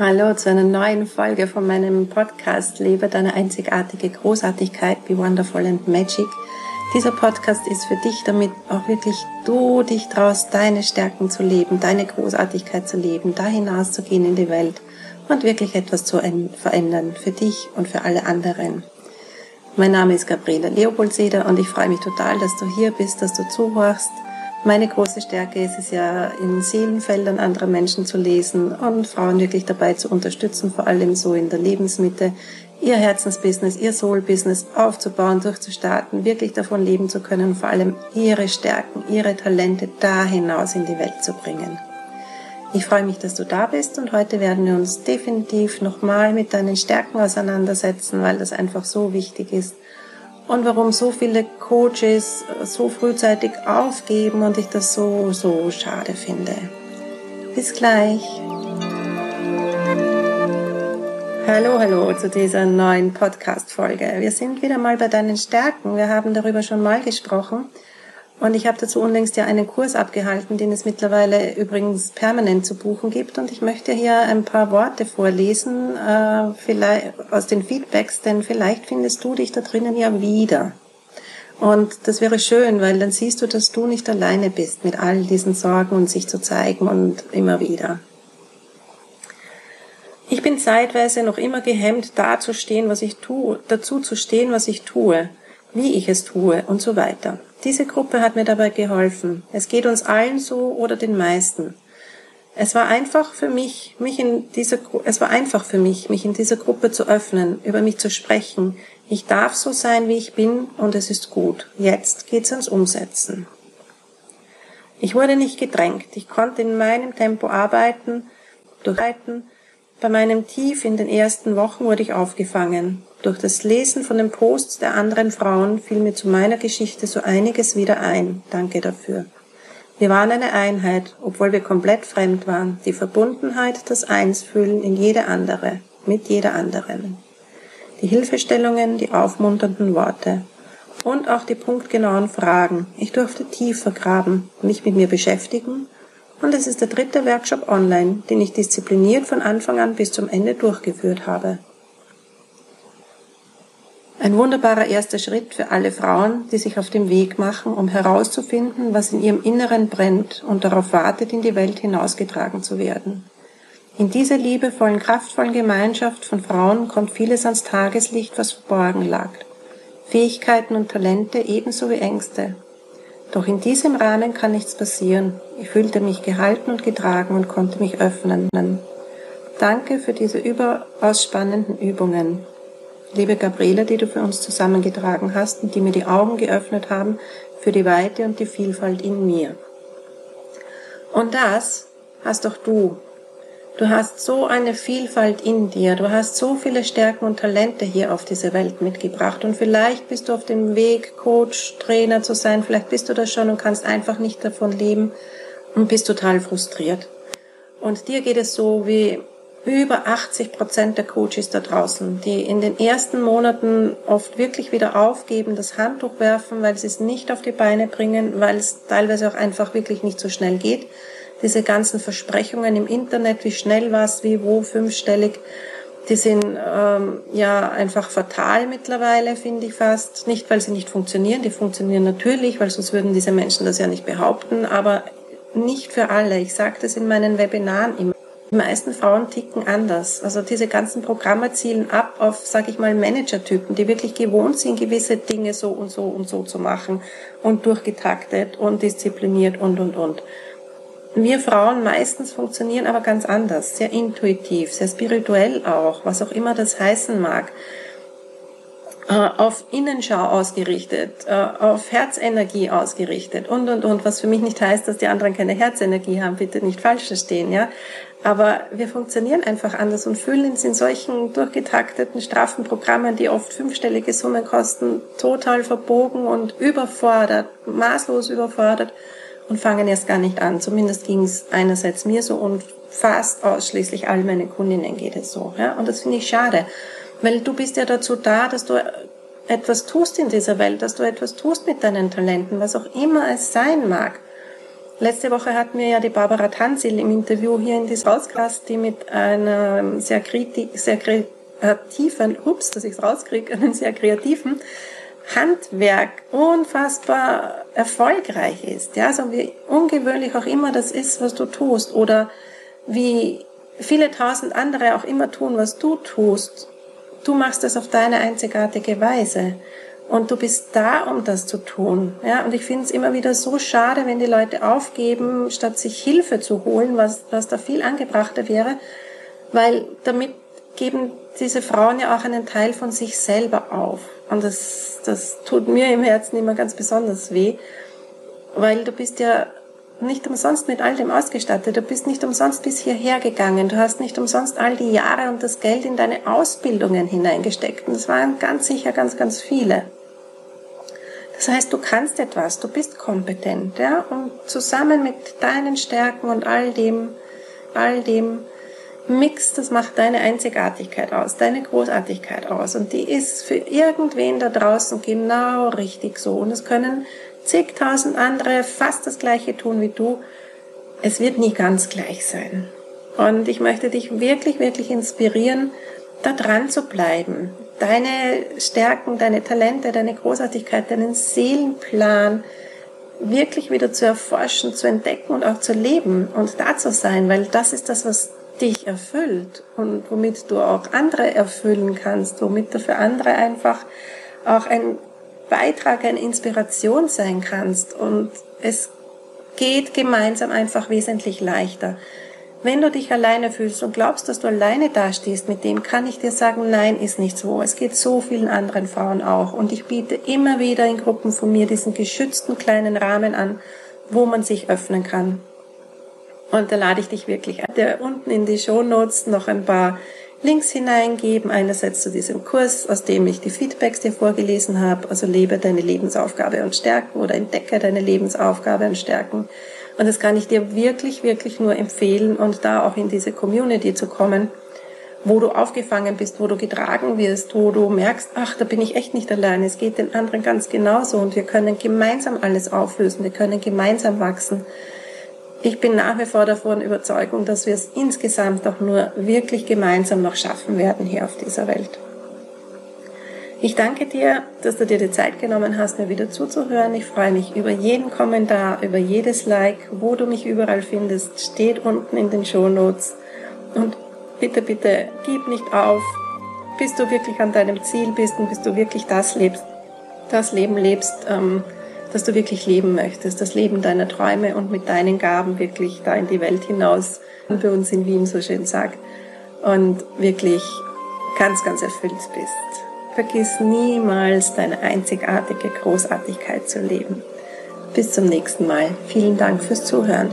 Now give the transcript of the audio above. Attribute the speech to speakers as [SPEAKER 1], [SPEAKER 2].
[SPEAKER 1] Hallo zu einer neuen Folge von meinem Podcast Lebe deine einzigartige Großartigkeit, Be Wonderful and Magic. Dieser Podcast ist für dich, damit auch wirklich du dich traust, deine Stärken zu leben, deine Großartigkeit zu leben, da hinauszugehen in die Welt und wirklich etwas zu verändern für dich und für alle anderen. Mein Name ist Gabriele Leopoldseder und ich freue mich total, dass du hier bist, dass du zuhörst meine große Stärke ist es ja, in Seelenfeldern anderer Menschen zu lesen und Frauen wirklich dabei zu unterstützen, vor allem so in der Lebensmitte, ihr Herzensbusiness, ihr Soulbusiness aufzubauen, durchzustarten, wirklich davon leben zu können, vor allem ihre Stärken, ihre Talente da hinaus in die Welt zu bringen. Ich freue mich, dass du da bist und heute werden wir uns definitiv nochmal mit deinen Stärken auseinandersetzen, weil das einfach so wichtig ist und warum so viele Coaches so frühzeitig aufgeben und ich das so, so schade finde. Bis gleich. Hallo, hallo zu dieser neuen Podcast-Folge. Wir sind wieder mal bei deinen Stärken. Wir haben darüber schon mal gesprochen. Und ich habe dazu unlängst ja einen Kurs abgehalten, den es mittlerweile übrigens permanent zu buchen gibt. Und ich möchte hier ein paar Worte vorlesen, äh, vielleicht aus den Feedbacks, denn vielleicht findest du dich da drinnen ja wieder. Und das wäre schön, weil dann siehst du, dass du nicht alleine bist mit all diesen Sorgen und sich zu zeigen und immer wieder. Ich bin zeitweise noch immer gehemmt, dazustehen, was ich tue, dazu zu stehen, was ich tue, wie ich es tue und so weiter. Diese Gruppe hat mir dabei geholfen. Es geht uns allen so oder den meisten. Es war einfach für mich, mich in dieser, es war einfach für mich, mich in dieser Gruppe zu öffnen, über mich zu sprechen. Ich darf so sein, wie ich bin und es ist gut. Jetzt geht's ans Umsetzen. Ich wurde nicht gedrängt. Ich konnte in meinem Tempo arbeiten, durchhalten. Bei meinem Tief in den ersten Wochen wurde ich aufgefangen. Durch das Lesen von den Posts der anderen Frauen fiel mir zu meiner Geschichte so einiges wieder ein. Danke dafür. Wir waren eine Einheit, obwohl wir komplett fremd waren. Die Verbundenheit, das Einsfühlen in jede andere, mit jeder anderen. Die Hilfestellungen, die aufmunternden Worte. Und auch die punktgenauen Fragen. Ich durfte tiefer graben, mich mit mir beschäftigen. Und es ist der dritte Workshop online, den ich diszipliniert von Anfang an bis zum Ende durchgeführt habe. Ein wunderbarer erster Schritt für alle Frauen, die sich auf den Weg machen, um herauszufinden, was in ihrem Inneren brennt und darauf wartet, in die Welt hinausgetragen zu werden. In dieser liebevollen, kraftvollen Gemeinschaft von Frauen kommt vieles ans Tageslicht, was verborgen lag. Fähigkeiten und Talente ebenso wie Ängste. Doch in diesem Rahmen kann nichts passieren. Ich fühlte mich gehalten und getragen und konnte mich öffnen. Danke für diese überaus spannenden Übungen liebe Gabriele, die du für uns zusammengetragen hast und die mir die Augen geöffnet haben für die Weite und die Vielfalt in mir. Und das hast doch du. Du hast so eine Vielfalt in dir, du hast so viele Stärken und Talente hier auf diese Welt mitgebracht und vielleicht bist du auf dem Weg, Coach, Trainer zu sein, vielleicht bist du das schon und kannst einfach nicht davon leben und bist total frustriert. Und dir geht es so wie über 80 Prozent der Coaches da draußen, die in den ersten Monaten oft wirklich wieder aufgeben, das Handtuch werfen, weil sie es nicht auf die Beine bringen, weil es teilweise auch einfach wirklich nicht so schnell geht. Diese ganzen Versprechungen im Internet, wie schnell was, wie wo, fünfstellig, die sind ähm, ja einfach fatal mittlerweile, finde ich fast. Nicht, weil sie nicht funktionieren, die funktionieren natürlich, weil sonst würden diese Menschen das ja nicht behaupten, aber nicht für alle. Ich sage das in meinen Webinaren immer. Die meisten Frauen ticken anders. Also diese ganzen Programme zielen ab auf, sage ich mal, Managertypen, die wirklich gewohnt sind, gewisse Dinge so und so und so zu machen und durchgetaktet und diszipliniert und und und. Wir Frauen meistens funktionieren aber ganz anders, sehr intuitiv, sehr spirituell auch, was auch immer das heißen mag äh, auf Innenschau ausgerichtet, äh, auf Herzenergie ausgerichtet und und und, was für mich nicht heißt, dass die anderen keine Herzenergie haben, bitte nicht falsch verstehen, ja. Aber wir funktionieren einfach anders und fühlen uns in solchen durchgetakteten, straffen Programmen, die oft fünfstellige Summen kosten, total verbogen und überfordert, maßlos überfordert und fangen erst gar nicht an. Zumindest ging es einerseits mir so und fast ausschließlich all meine Kundinnen geht es so. Ja? Und das finde ich schade, weil du bist ja dazu da, dass du etwas tust in dieser Welt, dass du etwas tust mit deinen Talenten, was auch immer es sein mag Letzte Woche hatten wir ja die Barbara Tansil im Interview hier in diesem Podcast, die mit einem sehr, sehr kreativen, ups, dass ich es rauskriege, einen sehr kreativen Handwerk unfassbar erfolgreich ist. Ja, so wie ungewöhnlich auch immer das ist, was du tust oder wie viele tausend andere auch immer tun, was du tust. Du machst das auf deine einzigartige Weise. Und du bist da, um das zu tun. Ja, und ich finde es immer wieder so schade, wenn die Leute aufgeben, statt sich Hilfe zu holen, was, was da viel angebrachter wäre, weil damit geben diese Frauen ja auch einen Teil von sich selber auf. Und das, das tut mir im Herzen immer ganz besonders weh, weil du bist ja nicht umsonst mit all dem ausgestattet. Du bist nicht umsonst bis hierher gegangen. Du hast nicht umsonst all die Jahre und das Geld in deine Ausbildungen hineingesteckt. Und das waren ganz sicher ganz, ganz viele. Das heißt, du kannst etwas, du bist kompetent, ja, und zusammen mit deinen Stärken und all dem, all dem Mix, das macht deine Einzigartigkeit aus, deine Großartigkeit aus. Und die ist für irgendwen da draußen genau richtig so. Und es können zigtausend andere fast das Gleiche tun wie du. Es wird nie ganz gleich sein. Und ich möchte dich wirklich, wirklich inspirieren, da dran zu bleiben. Deine Stärken, deine Talente, deine Großartigkeit, deinen Seelenplan wirklich wieder zu erforschen, zu entdecken und auch zu leben und da zu sein, weil das ist das, was dich erfüllt und womit du auch andere erfüllen kannst, womit du für andere einfach auch ein Beitrag, eine Inspiration sein kannst. Und es geht gemeinsam einfach wesentlich leichter. Wenn du dich alleine fühlst und glaubst, dass du alleine dastehst mit dem, kann ich dir sagen, nein, ist nicht so. Es geht so vielen anderen Frauen auch. Und ich biete immer wieder in Gruppen von mir diesen geschützten kleinen Rahmen an, wo man sich öffnen kann. Und da lade ich dich wirklich ein. Der unten in die Show Notes noch ein paar Links hineingeben. Einerseits zu diesem Kurs, aus dem ich die Feedbacks dir vorgelesen habe, also lebe deine Lebensaufgabe und Stärken oder entdecke deine Lebensaufgabe und Stärken. Und das kann ich dir wirklich, wirklich nur empfehlen und da auch in diese Community zu kommen, wo du aufgefangen bist, wo du getragen wirst, wo du merkst, ach, da bin ich echt nicht allein, es geht den anderen ganz genauso und wir können gemeinsam alles auflösen, wir können gemeinsam wachsen ich bin nach wie vor davon Überzeugung, dass wir es insgesamt auch nur wirklich gemeinsam noch schaffen werden hier auf dieser Welt. Ich danke dir, dass du dir die Zeit genommen hast, mir wieder zuzuhören. Ich freue mich über jeden Kommentar, über jedes Like, wo du mich überall findest, steht unten in den Show Notes. Und bitte, bitte, gib nicht auf, bis du wirklich an deinem Ziel bist und bis du wirklich das lebst, das Leben lebst, ähm, dass du wirklich leben möchtest, das Leben deiner Träume und mit deinen Gaben wirklich da in die Welt hinaus, wie bei uns in Wien so schön sagt, und wirklich ganz, ganz erfüllt bist. Vergiss niemals deine einzigartige Großartigkeit zu leben. Bis zum nächsten Mal. Vielen Dank fürs Zuhören.